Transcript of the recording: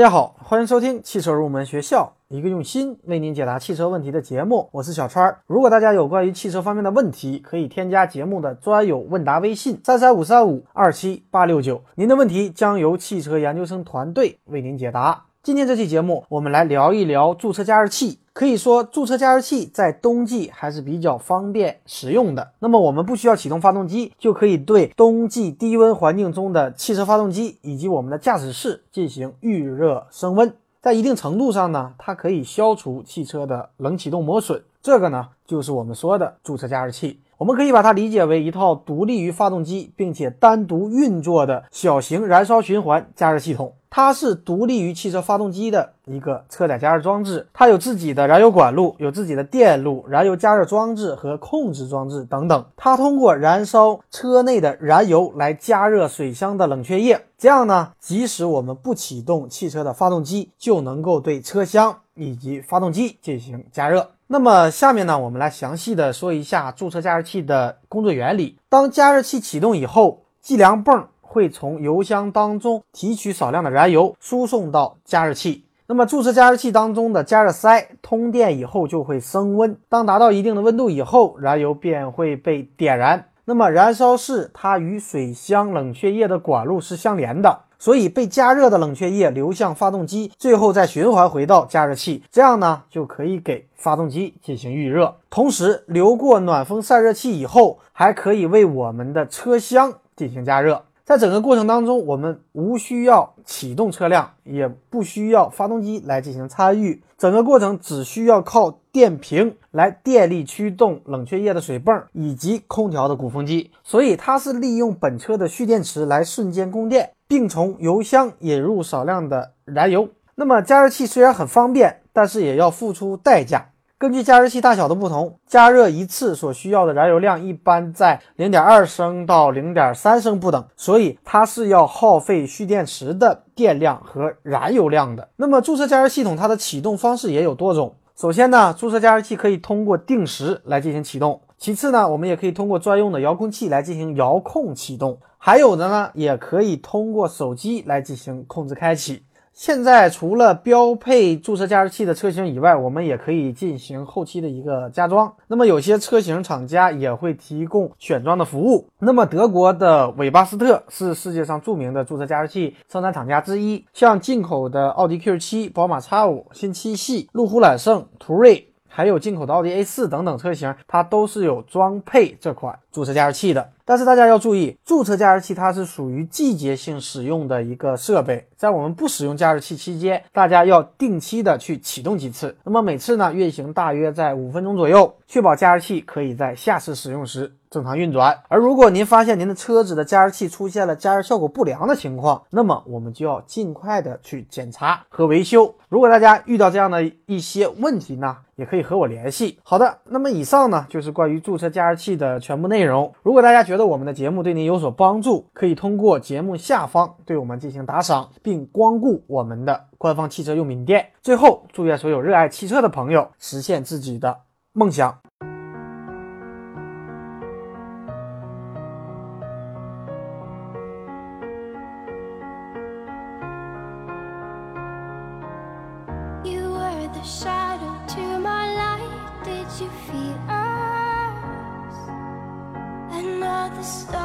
大家好，欢迎收听汽车入门学校，一个用心为您解答汽车问题的节目。我是小川。如果大家有关于汽车方面的问题，可以添加节目的专有问答微信三三五三五二七八六九，您的问题将由汽车研究生团队为您解答。今天这期节目，我们来聊一聊驻车加热器。可以说，驻车加热器在冬季还是比较方便实用的。那么，我们不需要启动发动机，就可以对冬季低温环境中的汽车发动机以及我们的驾驶室进行预热升温。在一定程度上呢，它可以消除汽车的冷启动磨损。这个呢，就是我们说的驻车加热器。我们可以把它理解为一套独立于发动机并且单独运作的小型燃烧循环加热系统。它是独立于汽车发动机的一个车载加热装置，它有自己的燃油管路、有自己的电路、燃油加热装置和控制装置等等。它通过燃烧车内的燃油来加热水箱的冷却液，这样呢，即使我们不启动汽车的发动机，就能够对车厢以及发动机进行加热。那么下面呢，我们来详细的说一下驻车加热器的工作原理。当加热器启动以后，计量泵。会从油箱当中提取少量的燃油，输送到加热器。那么驻车加热器当中的加热塞通电以后就会升温，当达到一定的温度以后，燃油便会被点燃。那么燃烧室它与水箱冷却液的管路是相连的，所以被加热的冷却液流向发动机，最后再循环回到加热器，这样呢就可以给发动机进行预热。同时流过暖风散热器以后，还可以为我们的车厢进行加热。在整个过程当中，我们无需要启动车辆，也不需要发动机来进行参与，整个过程只需要靠电瓶来电力驱动冷却液的水泵以及空调的鼓风机。所以它是利用本车的蓄电池来瞬间供电，并从油箱引入少量的燃油。那么加热器虽然很方便，但是也要付出代价。根据加热器大小的不同，加热一次所需要的燃油量一般在零点二升到零点三升不等，所以它是要耗费蓄电池的电量和燃油量的。那么驻车加热系统它的启动方式也有多种。首先呢，驻车加热器可以通过定时来进行启动；其次呢，我们也可以通过专用的遥控器来进行遥控启动；还有的呢，也可以通过手机来进行控制开启。现在除了标配驻车加热器的车型以外，我们也可以进行后期的一个加装。那么有些车型厂家也会提供选装的服务。那么德国的韦巴斯特是世界上著名的驻车加热器生产厂家之一，像进口的奥迪 Q7、宝马 X5、新七系、路虎揽胜、途锐。还有进口的奥迪 A4 等等车型，它都是有装配这款驻车加热器的。但是大家要注意，驻车加热器它是属于季节性使用的一个设备，在我们不使用加热器期间，大家要定期的去启动几次。那么每次呢运行大约在五分钟左右，确保加热器可以在下次使用时。正常运转，而如果您发现您的车子的加热器出现了加热效果不良的情况，那么我们就要尽快的去检查和维修。如果大家遇到这样的一些问题呢，也可以和我联系。好的，那么以上呢就是关于驻车加热器的全部内容。如果大家觉得我们的节目对您有所帮助，可以通过节目下方对我们进行打赏，并光顾我们的官方汽车用品店。最后，祝愿所有热爱汽车的朋友实现自己的梦想。Shadow to my light. Did you feel us? Another star.